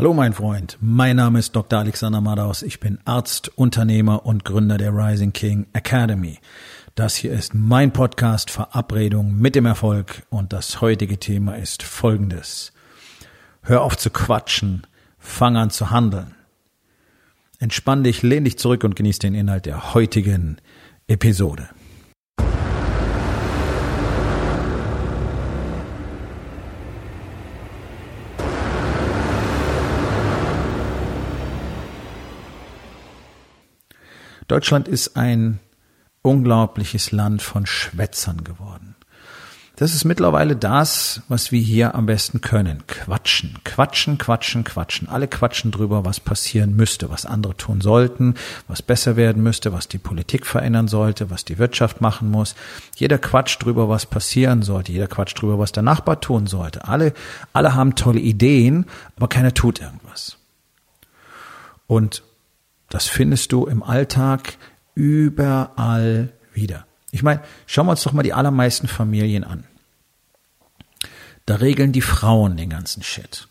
Hallo mein Freund, mein Name ist Dr. Alexander Madaus. Ich bin Arzt, Unternehmer und Gründer der Rising King Academy. Das hier ist mein Podcast Verabredung mit dem Erfolg und das heutige Thema ist folgendes. Hör auf zu quatschen, fang an zu handeln. Entspann dich, lehn dich zurück und genieß den Inhalt der heutigen Episode. Deutschland ist ein unglaubliches Land von Schwätzern geworden. Das ist mittlerweile das, was wir hier am besten können. Quatschen, quatschen, quatschen, quatschen. Alle quatschen drüber, was passieren müsste, was andere tun sollten, was besser werden müsste, was die Politik verändern sollte, was die Wirtschaft machen muss. Jeder quatscht drüber, was passieren sollte. Jeder quatscht drüber, was der Nachbar tun sollte. Alle, alle haben tolle Ideen, aber keiner tut irgendwas. Und das findest du im Alltag überall wieder. Ich meine, schauen wir uns doch mal die allermeisten Familien an. Da regeln die Frauen den ganzen Shit.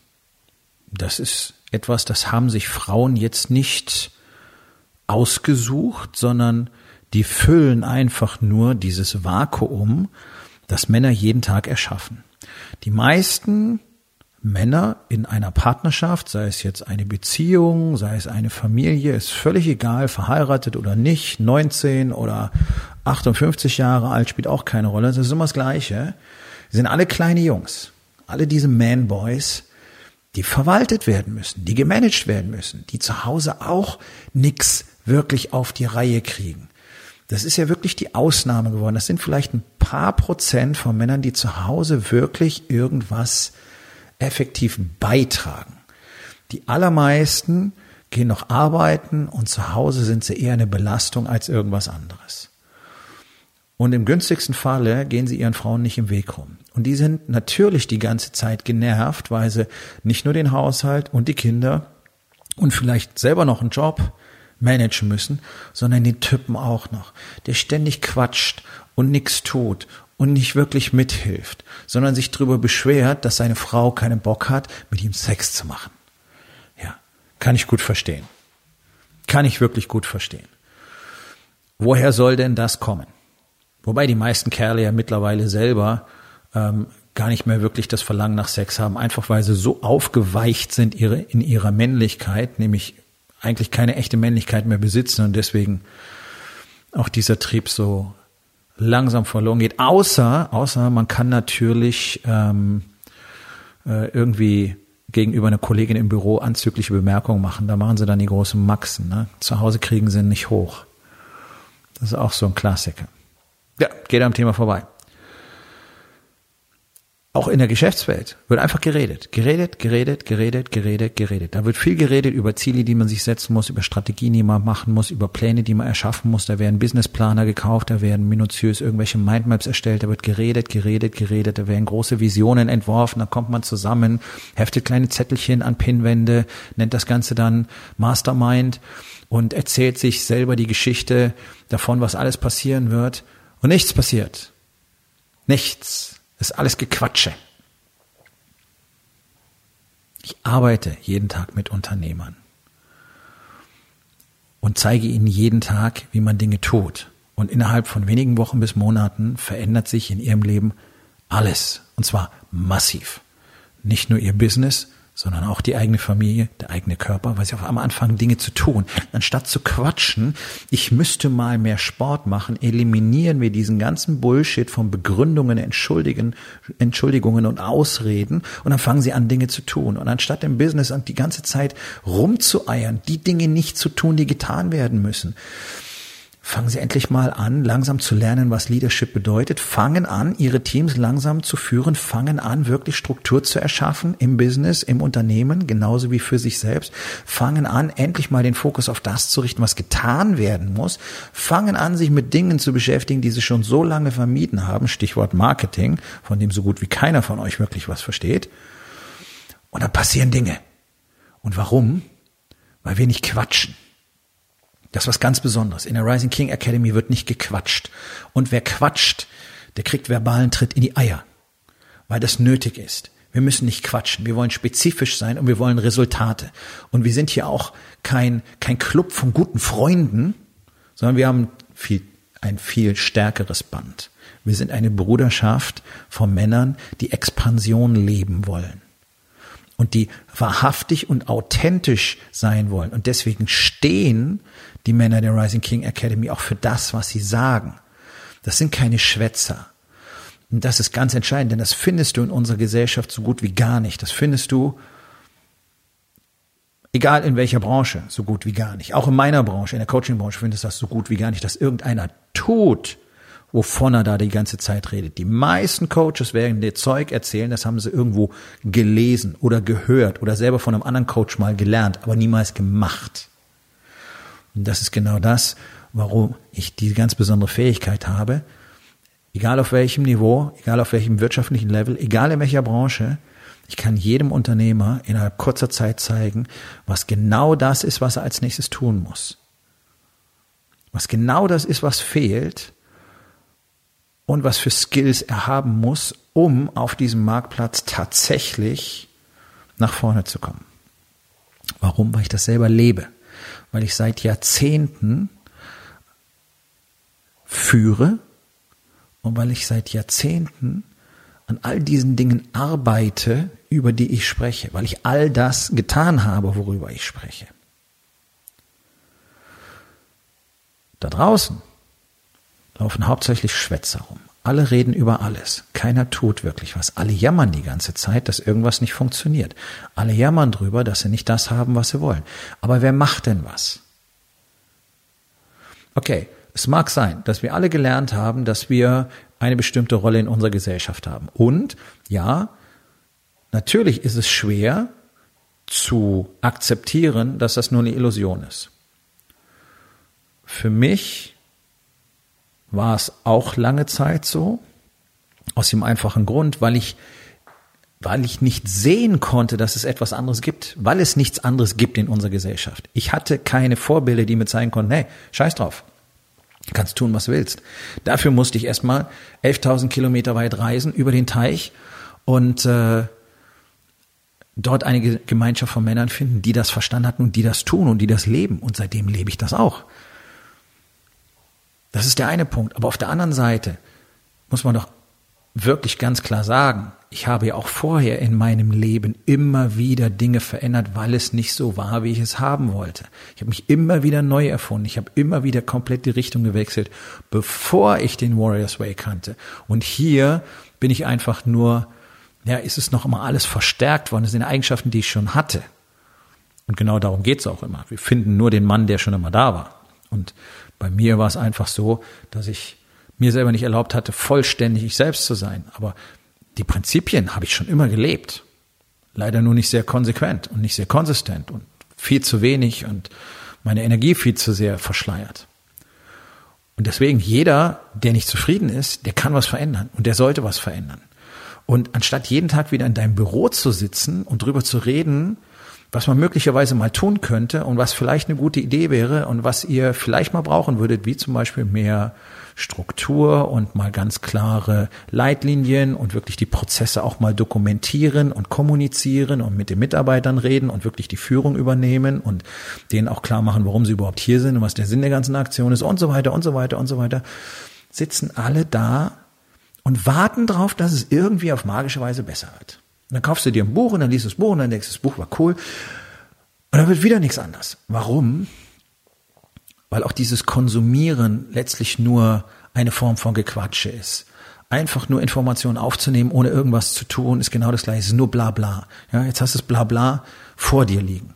Das ist etwas, das haben sich Frauen jetzt nicht ausgesucht, sondern die füllen einfach nur dieses Vakuum, das Männer jeden Tag erschaffen. Die meisten Männer in einer Partnerschaft, sei es jetzt eine Beziehung, sei es eine Familie, ist völlig egal, verheiratet oder nicht, 19 oder 58 Jahre alt, spielt auch keine Rolle, das ist immer das Gleiche. Sind alle kleine Jungs, alle diese Man-Boys, die verwaltet werden müssen, die gemanagt werden müssen, die zu Hause auch nix wirklich auf die Reihe kriegen. Das ist ja wirklich die Ausnahme geworden. Das sind vielleicht ein paar Prozent von Männern, die zu Hause wirklich irgendwas effektiv beitragen. Die allermeisten gehen noch arbeiten und zu Hause sind sie eher eine Belastung als irgendwas anderes. Und im günstigsten Falle gehen sie ihren Frauen nicht im Weg rum. Und die sind natürlich die ganze Zeit genervt, weil sie nicht nur den Haushalt und die Kinder und vielleicht selber noch einen Job managen müssen, sondern den Typen auch noch, der ständig quatscht und nichts tut und nicht wirklich mithilft, sondern sich darüber beschwert, dass seine Frau keinen Bock hat, mit ihm Sex zu machen. Ja, kann ich gut verstehen. Kann ich wirklich gut verstehen. Woher soll denn das kommen? Wobei die meisten Kerle ja mittlerweile selber ähm, gar nicht mehr wirklich das Verlangen nach Sex haben, einfach weil sie so aufgeweicht sind ihre, in ihrer Männlichkeit, nämlich eigentlich keine echte Männlichkeit mehr besitzen und deswegen auch dieser Trieb so langsam verloren geht. Außer, außer man kann natürlich ähm, äh, irgendwie gegenüber einer Kollegin im Büro anzügliche Bemerkungen machen. Da machen sie dann die großen Maxen. Ne? Zu Hause kriegen sie nicht hoch. Das ist auch so ein Klassiker. Ja, geht am Thema vorbei auch in der Geschäftswelt wird einfach geredet. Geredet, geredet, geredet, geredet, geredet. Da wird viel geredet über Ziele, die man sich setzen muss, über Strategien, die man machen muss, über Pläne, die man erschaffen muss. Da werden Businessplaner gekauft, da werden minutiös irgendwelche Mindmaps erstellt, da wird geredet, geredet, geredet, da werden große Visionen entworfen, da kommt man zusammen, heftet kleine Zettelchen an Pinwände, nennt das Ganze dann Mastermind und erzählt sich selber die Geschichte davon, was alles passieren wird. Und nichts passiert. Nichts. Das ist alles Gequatsche. Ich arbeite jeden Tag mit Unternehmern und zeige ihnen jeden Tag, wie man Dinge tut. Und innerhalb von wenigen Wochen bis Monaten verändert sich in ihrem Leben alles. Und zwar massiv. Nicht nur ihr Business, sondern auch die eigene Familie, der eigene Körper, weil sie auf einmal anfangen, Dinge zu tun. Anstatt zu quatschen, ich müsste mal mehr Sport machen, eliminieren wir diesen ganzen Bullshit von Begründungen, Entschuldigen, Entschuldigungen und Ausreden und dann fangen sie an, Dinge zu tun. Und anstatt im Business die ganze Zeit rumzueiern, die Dinge nicht zu tun, die getan werden müssen, fangen Sie endlich mal an, langsam zu lernen, was Leadership bedeutet, fangen an, Ihre Teams langsam zu führen, fangen an, wirklich Struktur zu erschaffen im Business, im Unternehmen, genauso wie für sich selbst, fangen an, endlich mal den Fokus auf das zu richten, was getan werden muss, fangen an, sich mit Dingen zu beschäftigen, die Sie schon so lange vermieden haben, Stichwort Marketing, von dem so gut wie keiner von euch wirklich was versteht, und dann passieren Dinge. Und warum? Weil wir nicht quatschen. Das ist was ganz Besonderes. In der Rising King Academy wird nicht gequatscht. Und wer quatscht, der kriegt verbalen Tritt in die Eier, weil das nötig ist. Wir müssen nicht quatschen. Wir wollen spezifisch sein und wir wollen Resultate. Und wir sind hier auch kein, kein Club von guten Freunden, sondern wir haben viel, ein viel stärkeres Band. Wir sind eine Bruderschaft von Männern, die Expansion leben wollen und die wahrhaftig und authentisch sein wollen. Und deswegen stehen die Männer der Rising King Academy auch für das, was sie sagen. Das sind keine Schwätzer. Und das ist ganz entscheidend, denn das findest du in unserer Gesellschaft so gut wie gar nicht. Das findest du, egal in welcher Branche, so gut wie gar nicht. Auch in meiner Branche, in der Coaching-Branche findest du das so gut wie gar nicht, dass irgendeiner tut, wovon er da die ganze Zeit redet. Die meisten Coaches werden dir Zeug erzählen, das haben sie irgendwo gelesen oder gehört oder selber von einem anderen Coach mal gelernt, aber niemals gemacht. Und das ist genau das, warum ich die ganz besondere Fähigkeit habe, egal auf welchem Niveau, egal auf welchem wirtschaftlichen Level, egal in welcher Branche, ich kann jedem Unternehmer innerhalb kurzer Zeit zeigen, was genau das ist, was er als nächstes tun muss. Was genau das ist, was fehlt, und was für Skills er haben muss, um auf diesem Marktplatz tatsächlich nach vorne zu kommen. Warum? Weil ich das selber lebe. Weil ich seit Jahrzehnten führe und weil ich seit Jahrzehnten an all diesen Dingen arbeite, über die ich spreche, weil ich all das getan habe, worüber ich spreche. Da draußen laufen hauptsächlich Schwätzer rum. Alle reden über alles. Keiner tut wirklich was. Alle jammern die ganze Zeit, dass irgendwas nicht funktioniert. Alle jammern drüber, dass sie nicht das haben, was sie wollen. Aber wer macht denn was? Okay, es mag sein, dass wir alle gelernt haben, dass wir eine bestimmte Rolle in unserer Gesellschaft haben. Und ja, natürlich ist es schwer zu akzeptieren, dass das nur eine Illusion ist. Für mich war es auch lange Zeit so. Aus dem einfachen Grund, weil ich, weil ich nicht sehen konnte, dass es etwas anderes gibt, weil es nichts anderes gibt in unserer Gesellschaft. Ich hatte keine Vorbilder, die mir zeigen konnten, hey, scheiß drauf. Du kannst tun, was willst. Dafür musste ich erstmal 11.000 Kilometer weit reisen über den Teich und äh, dort eine Gemeinschaft von Männern finden, die das verstanden hatten und die das tun und die das leben. Und seitdem lebe ich das auch. Das ist der eine Punkt. Aber auf der anderen Seite muss man doch wirklich ganz klar sagen, ich habe ja auch vorher in meinem Leben immer wieder Dinge verändert, weil es nicht so war, wie ich es haben wollte. Ich habe mich immer wieder neu erfunden. Ich habe immer wieder komplett die Richtung gewechselt, bevor ich den Warriors Way kannte. Und hier bin ich einfach nur, ja, ist es noch immer alles verstärkt worden. Das sind Eigenschaften, die ich schon hatte. Und genau darum geht's auch immer. Wir finden nur den Mann, der schon immer da war. Und bei mir war es einfach so, dass ich mir selber nicht erlaubt hatte, vollständig ich selbst zu sein. Aber die Prinzipien habe ich schon immer gelebt. Leider nur nicht sehr konsequent und nicht sehr konsistent und viel zu wenig und meine Energie viel zu sehr verschleiert. Und deswegen jeder, der nicht zufrieden ist, der kann was verändern und der sollte was verändern. Und anstatt jeden Tag wieder in deinem Büro zu sitzen und drüber zu reden, was man möglicherweise mal tun könnte und was vielleicht eine gute Idee wäre und was ihr vielleicht mal brauchen würdet, wie zum Beispiel mehr Struktur und mal ganz klare Leitlinien und wirklich die Prozesse auch mal dokumentieren und kommunizieren und mit den Mitarbeitern reden und wirklich die Führung übernehmen und denen auch klar machen, warum sie überhaupt hier sind und was der Sinn der ganzen Aktion ist und so weiter und so weiter und so weiter, sitzen alle da und warten drauf, dass es irgendwie auf magische Weise besser wird. Und dann kaufst du dir ein Buch und dann liest du das Buch und dann denkst du, das Buch war cool. Und dann wird wieder nichts anders. Warum? Weil auch dieses Konsumieren letztlich nur eine Form von Gequatsche ist. Einfach nur Informationen aufzunehmen, ohne irgendwas zu tun, ist genau das gleiche. Es ist nur bla bla. Ja, jetzt hast du das bla bla vor dir liegen.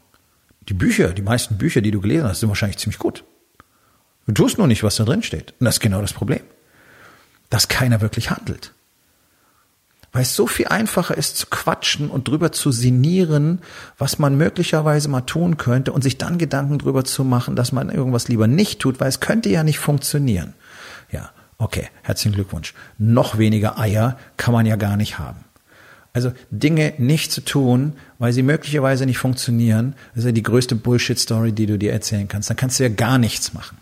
Die Bücher, die meisten Bücher, die du gelesen hast, sind wahrscheinlich ziemlich gut. Du tust nur nicht, was da drin steht. Und das ist genau das Problem. Dass keiner wirklich handelt weil es so viel einfacher ist zu quatschen und drüber zu sinnieren, was man möglicherweise mal tun könnte und sich dann Gedanken drüber zu machen, dass man irgendwas lieber nicht tut, weil es könnte ja nicht funktionieren. Ja, okay, herzlichen Glückwunsch. Noch weniger Eier kann man ja gar nicht haben. Also Dinge nicht zu tun, weil sie möglicherweise nicht funktionieren, ist ja die größte Bullshit-Story, die du dir erzählen kannst. Dann kannst du ja gar nichts machen.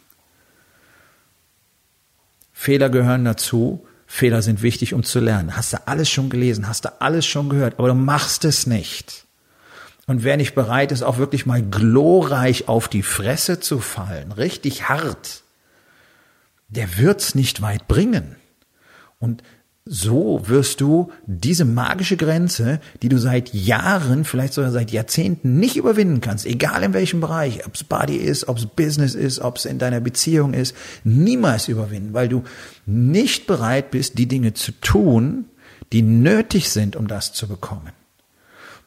Fehler gehören dazu, Fehler sind wichtig, um zu lernen. Hast du alles schon gelesen, hast du alles schon gehört, aber du machst es nicht. Und wer nicht bereit ist, auch wirklich mal glorreich auf die Fresse zu fallen, richtig hart, der wird's nicht weit bringen. Und so wirst du diese magische Grenze, die du seit Jahren, vielleicht sogar seit Jahrzehnten nicht überwinden kannst, egal in welchem Bereich, ob es Body ist, ob es Business ist, ob es in deiner Beziehung ist, niemals überwinden, weil du nicht bereit bist, die Dinge zu tun, die nötig sind, um das zu bekommen.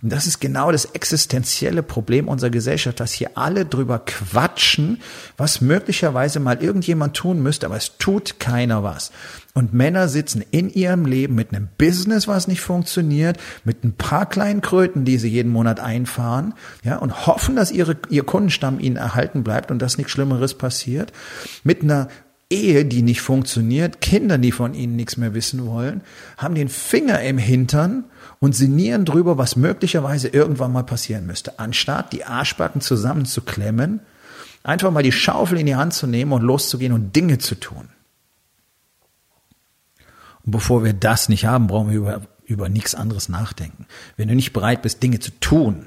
Und das ist genau das existenzielle Problem unserer Gesellschaft, dass hier alle drüber quatschen, was möglicherweise mal irgendjemand tun müsste, aber es tut keiner was. Und Männer sitzen in ihrem Leben mit einem Business, was nicht funktioniert, mit ein paar kleinen Kröten, die sie jeden Monat einfahren, ja, und hoffen, dass ihre, ihr Kundenstamm ihnen erhalten bleibt und dass nichts Schlimmeres passiert, mit einer Ehe, die nicht funktioniert, Kinder, die von ihnen nichts mehr wissen wollen, haben den Finger im Hintern und sinnieren drüber, was möglicherweise irgendwann mal passieren müsste. Anstatt die Arschbacken zusammenzuklemmen, einfach mal die Schaufel in die Hand zu nehmen und loszugehen und Dinge zu tun. Und bevor wir das nicht haben, brauchen wir über, über nichts anderes nachdenken. Wenn du nicht bereit bist, Dinge zu tun,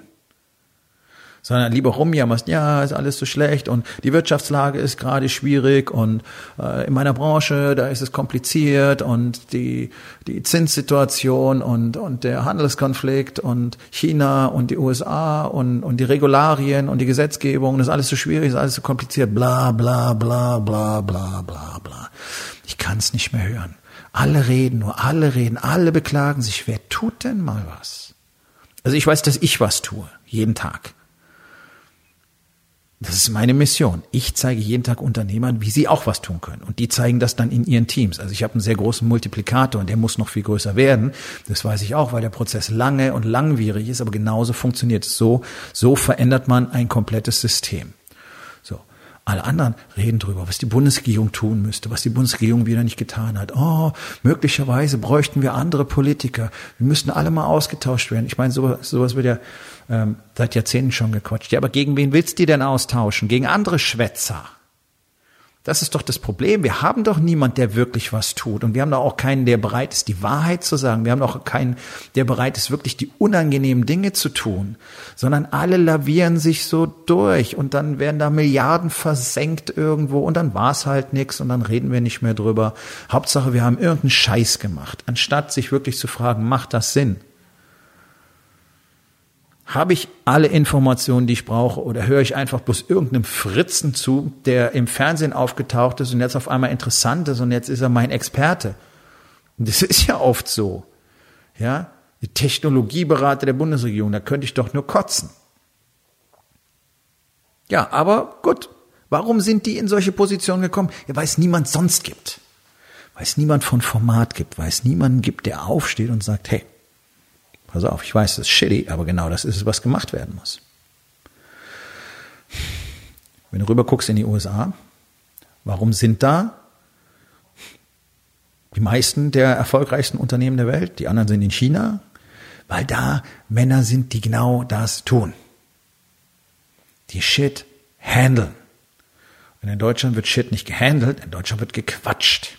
sondern lieber rumjammerst, ja, ist alles so schlecht und die Wirtschaftslage ist gerade schwierig und äh, in meiner Branche, da ist es kompliziert und die, die Zinssituation und, und der Handelskonflikt und China und die USA und, und die Regularien und die Gesetzgebung, das ist alles so schwierig, ist alles so kompliziert, bla bla bla bla bla bla bla. Ich kann es nicht mehr hören. Alle reden nur, alle reden, alle beklagen sich. Wer tut denn mal was? Also ich weiß, dass ich was tue, jeden Tag. Das ist meine Mission. Ich zeige jeden Tag Unternehmern, wie sie auch was tun können. Und die zeigen das dann in ihren Teams. Also ich habe einen sehr großen Multiplikator und der muss noch viel größer werden. Das weiß ich auch, weil der Prozess lange und langwierig ist, aber genauso funktioniert es. So, so verändert man ein komplettes System. Alle anderen reden drüber, was die Bundesregierung tun müsste, was die Bundesregierung wieder nicht getan hat. Oh, möglicherweise bräuchten wir andere Politiker. Wir müssten alle mal ausgetauscht werden. Ich meine, sowas, sowas wird ja ähm, seit Jahrzehnten schon gequatscht. Ja, aber gegen wen willst du die denn austauschen? Gegen andere Schwätzer. Das ist doch das Problem. Wir haben doch niemand, der wirklich was tut. Und wir haben doch auch keinen, der bereit ist, die Wahrheit zu sagen. Wir haben doch keinen, der bereit ist, wirklich die unangenehmen Dinge zu tun. Sondern alle lavieren sich so durch und dann werden da Milliarden versenkt irgendwo und dann war es halt nichts und dann reden wir nicht mehr drüber. Hauptsache, wir haben irgendeinen Scheiß gemacht. Anstatt sich wirklich zu fragen, macht das Sinn? Habe ich alle Informationen, die ich brauche, oder höre ich einfach bloß irgendeinem Fritzen zu, der im Fernsehen aufgetaucht ist und jetzt auf einmal interessant ist und jetzt ist er mein Experte? Und das ist ja oft so. Ja, die Technologieberater der Bundesregierung, da könnte ich doch nur kotzen. Ja, aber gut. Warum sind die in solche Positionen gekommen? Ja, weil es niemand sonst gibt. Weil es niemand von Format gibt, weil es niemanden gibt, der aufsteht und sagt, hey, Pass auf, ich weiß, das ist shitty, aber genau das ist es, was gemacht werden muss. Wenn du rüber guckst in die USA, warum sind da die meisten der erfolgreichsten Unternehmen der Welt? Die anderen sind in China, weil da Männer sind, die genau das tun. Die Shit handeln. Und in Deutschland wird Shit nicht gehandelt, in Deutschland wird gequatscht.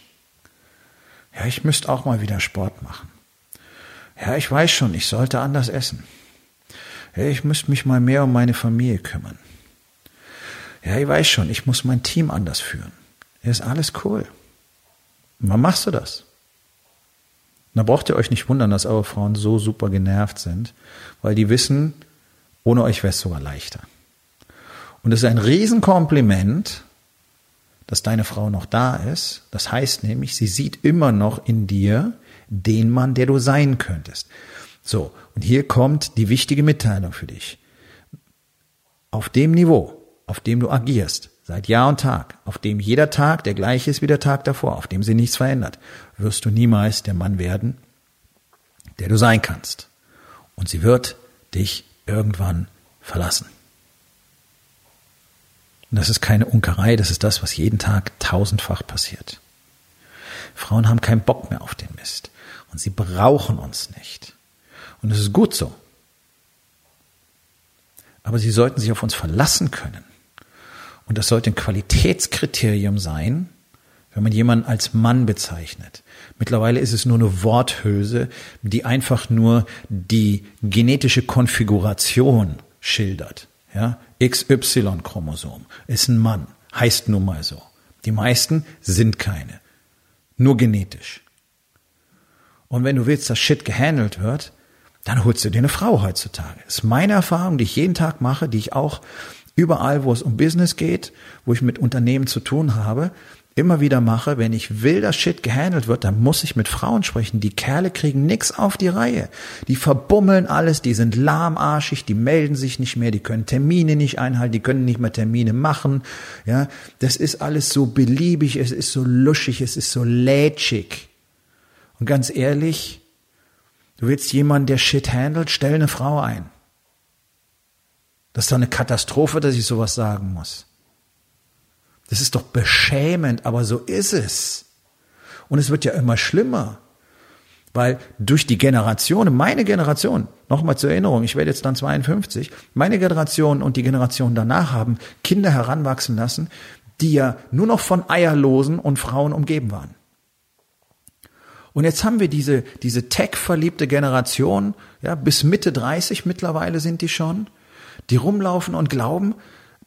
Ja, ich müsste auch mal wieder Sport machen. Ja, ich weiß schon, ich sollte anders essen. Ja, ich müsste mich mal mehr um meine Familie kümmern. Ja, ich weiß schon, ich muss mein Team anders führen. Ja, ist alles cool. Und wann machst du das? Da braucht ihr euch nicht wundern, dass eure Frauen so super genervt sind, weil die wissen, ohne euch wäre es sogar leichter. Und es ist ein Riesenkompliment, dass deine Frau noch da ist. Das heißt nämlich, sie sieht immer noch in dir den Mann, der du sein könntest. So, und hier kommt die wichtige Mitteilung für dich. Auf dem Niveau, auf dem du agierst, seit Jahr und Tag, auf dem jeder Tag der gleiche ist wie der Tag davor, auf dem sich nichts verändert, wirst du niemals der Mann werden, der du sein kannst. Und sie wird dich irgendwann verlassen. Und das ist keine Unkerei, das ist das, was jeden Tag tausendfach passiert. Frauen haben keinen Bock mehr auf den Mist. Und sie brauchen uns nicht. Und es ist gut so. Aber sie sollten sich auf uns verlassen können. Und das sollte ein Qualitätskriterium sein, wenn man jemanden als Mann bezeichnet. Mittlerweile ist es nur eine Worthülse, die einfach nur die genetische Konfiguration schildert. Ja, XY-Chromosom ist ein Mann, heißt nun mal so. Die meisten sind keine. Nur genetisch. Und wenn du willst, dass Shit gehandelt wird, dann holst du dir eine Frau heutzutage. Das ist meine Erfahrung, die ich jeden Tag mache, die ich auch überall, wo es um Business geht, wo ich mit Unternehmen zu tun habe, immer wieder mache, wenn ich will, dass Shit gehandelt wird, dann muss ich mit Frauen sprechen. Die Kerle kriegen nix auf die Reihe. Die verbummeln alles, die sind lahmarschig, die melden sich nicht mehr, die können Termine nicht einhalten, die können nicht mehr Termine machen. Ja, das ist alles so beliebig, es ist so luschig, es ist so lätschig. Und ganz ehrlich, du willst jemanden, der Shit handelt, stell eine Frau ein. Das ist doch eine Katastrophe, dass ich sowas sagen muss. Das ist doch beschämend, aber so ist es. Und es wird ja immer schlimmer. Weil durch die Generation, meine Generation, nochmal zur Erinnerung, ich werde jetzt dann 52, meine Generation und die Generation danach haben Kinder heranwachsen lassen, die ja nur noch von Eierlosen und Frauen umgeben waren. Und jetzt haben wir diese, diese tech-verliebte Generation, ja, bis Mitte 30 mittlerweile sind die schon, die rumlaufen und glauben,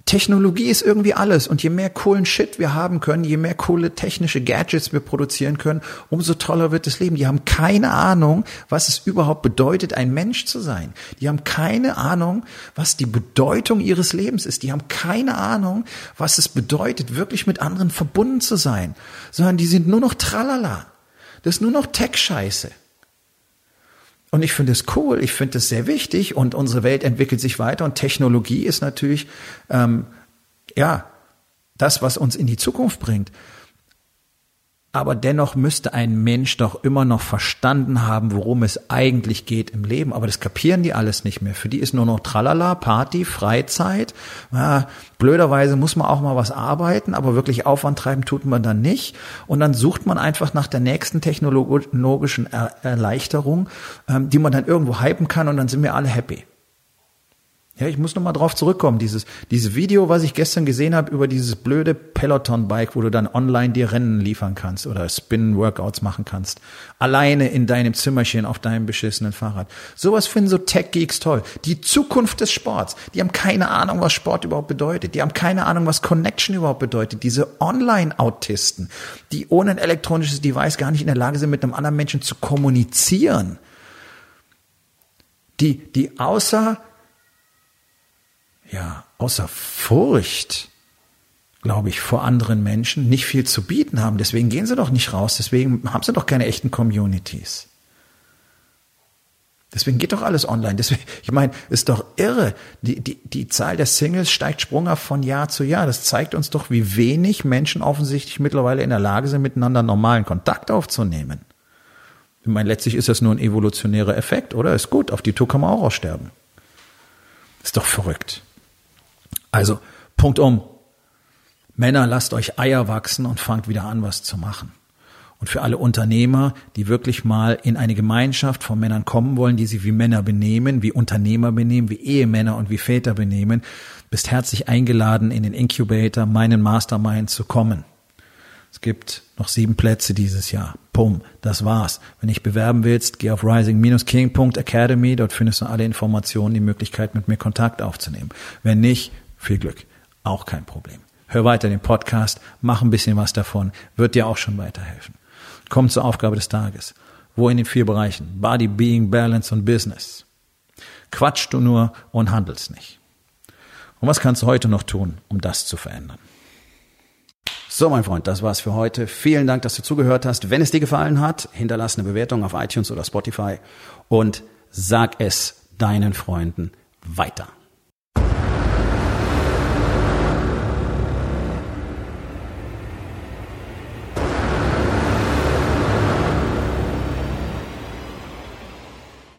Technologie ist irgendwie alles und je mehr coolen Shit wir haben können, je mehr coole technische Gadgets wir produzieren können, umso toller wird das Leben. Die haben keine Ahnung, was es überhaupt bedeutet, ein Mensch zu sein. Die haben keine Ahnung, was die Bedeutung ihres Lebens ist. Die haben keine Ahnung, was es bedeutet, wirklich mit anderen verbunden zu sein, sondern die sind nur noch tralala. Das ist nur noch Tech-Scheiße. Und ich finde es cool, ich finde es sehr wichtig und unsere Welt entwickelt sich weiter und Technologie ist natürlich, ähm, ja, das, was uns in die Zukunft bringt. Aber dennoch müsste ein Mensch doch immer noch verstanden haben, worum es eigentlich geht im Leben. Aber das kapieren die alles nicht mehr. Für die ist nur noch Tralala, Party, Freizeit. Ja, blöderweise muss man auch mal was arbeiten, aber wirklich Aufwand treiben tut man dann nicht. Und dann sucht man einfach nach der nächsten technologischen Erleichterung, ähm, die man dann irgendwo hypen kann und dann sind wir alle happy. Ja, ich muss nochmal drauf zurückkommen. Dieses, dieses Video, was ich gestern gesehen habe über dieses blöde Peloton-Bike, wo du dann online dir Rennen liefern kannst oder Spin-Workouts machen kannst. Alleine in deinem Zimmerchen auf deinem beschissenen Fahrrad. Sowas finden so Tech-Geeks toll. Die Zukunft des Sports. Die haben keine Ahnung, was Sport überhaupt bedeutet. Die haben keine Ahnung, was Connection überhaupt bedeutet. Diese Online-Autisten, die ohne ein elektronisches Device gar nicht in der Lage sind, mit einem anderen Menschen zu kommunizieren. Die, die außer ja, außer Furcht, glaube ich, vor anderen Menschen nicht viel zu bieten haben. Deswegen gehen sie doch nicht raus. Deswegen haben sie doch keine echten Communities. Deswegen geht doch alles online. Deswegen, ich meine, ist doch irre. Die, die, die Zahl der Singles steigt sprunghaft von Jahr zu Jahr. Das zeigt uns doch, wie wenig Menschen offensichtlich mittlerweile in der Lage sind, miteinander normalen Kontakt aufzunehmen. Ich meine, letztlich ist das nur ein evolutionärer Effekt, oder? Ist gut. Auf die Tour kann man auch aussterben. Ist doch verrückt. Also, Punkt um. Männer, lasst euch Eier wachsen und fangt wieder an, was zu machen. Und für alle Unternehmer, die wirklich mal in eine Gemeinschaft von Männern kommen wollen, die sich wie Männer benehmen, wie Unternehmer benehmen, wie Ehemänner und wie Väter benehmen, bist herzlich eingeladen, in den Incubator, meinen Mastermind zu kommen. Es gibt noch sieben Plätze dieses Jahr. Pum, das war's. Wenn dich bewerben willst, geh auf rising-king.academy. Dort findest du alle Informationen, die Möglichkeit, mit mir Kontakt aufzunehmen. Wenn nicht, viel Glück. Auch kein Problem. Hör weiter den Podcast, mach ein bisschen was davon, wird dir auch schon weiterhelfen. Komm zur Aufgabe des Tages. Wo in den vier Bereichen? Body, Being, Balance und Business. Quatsch du nur und handelst nicht. Und was kannst du heute noch tun, um das zu verändern? So, mein Freund, das war's für heute. Vielen Dank, dass du zugehört hast. Wenn es dir gefallen hat, hinterlass eine Bewertung auf iTunes oder Spotify und sag es deinen Freunden weiter.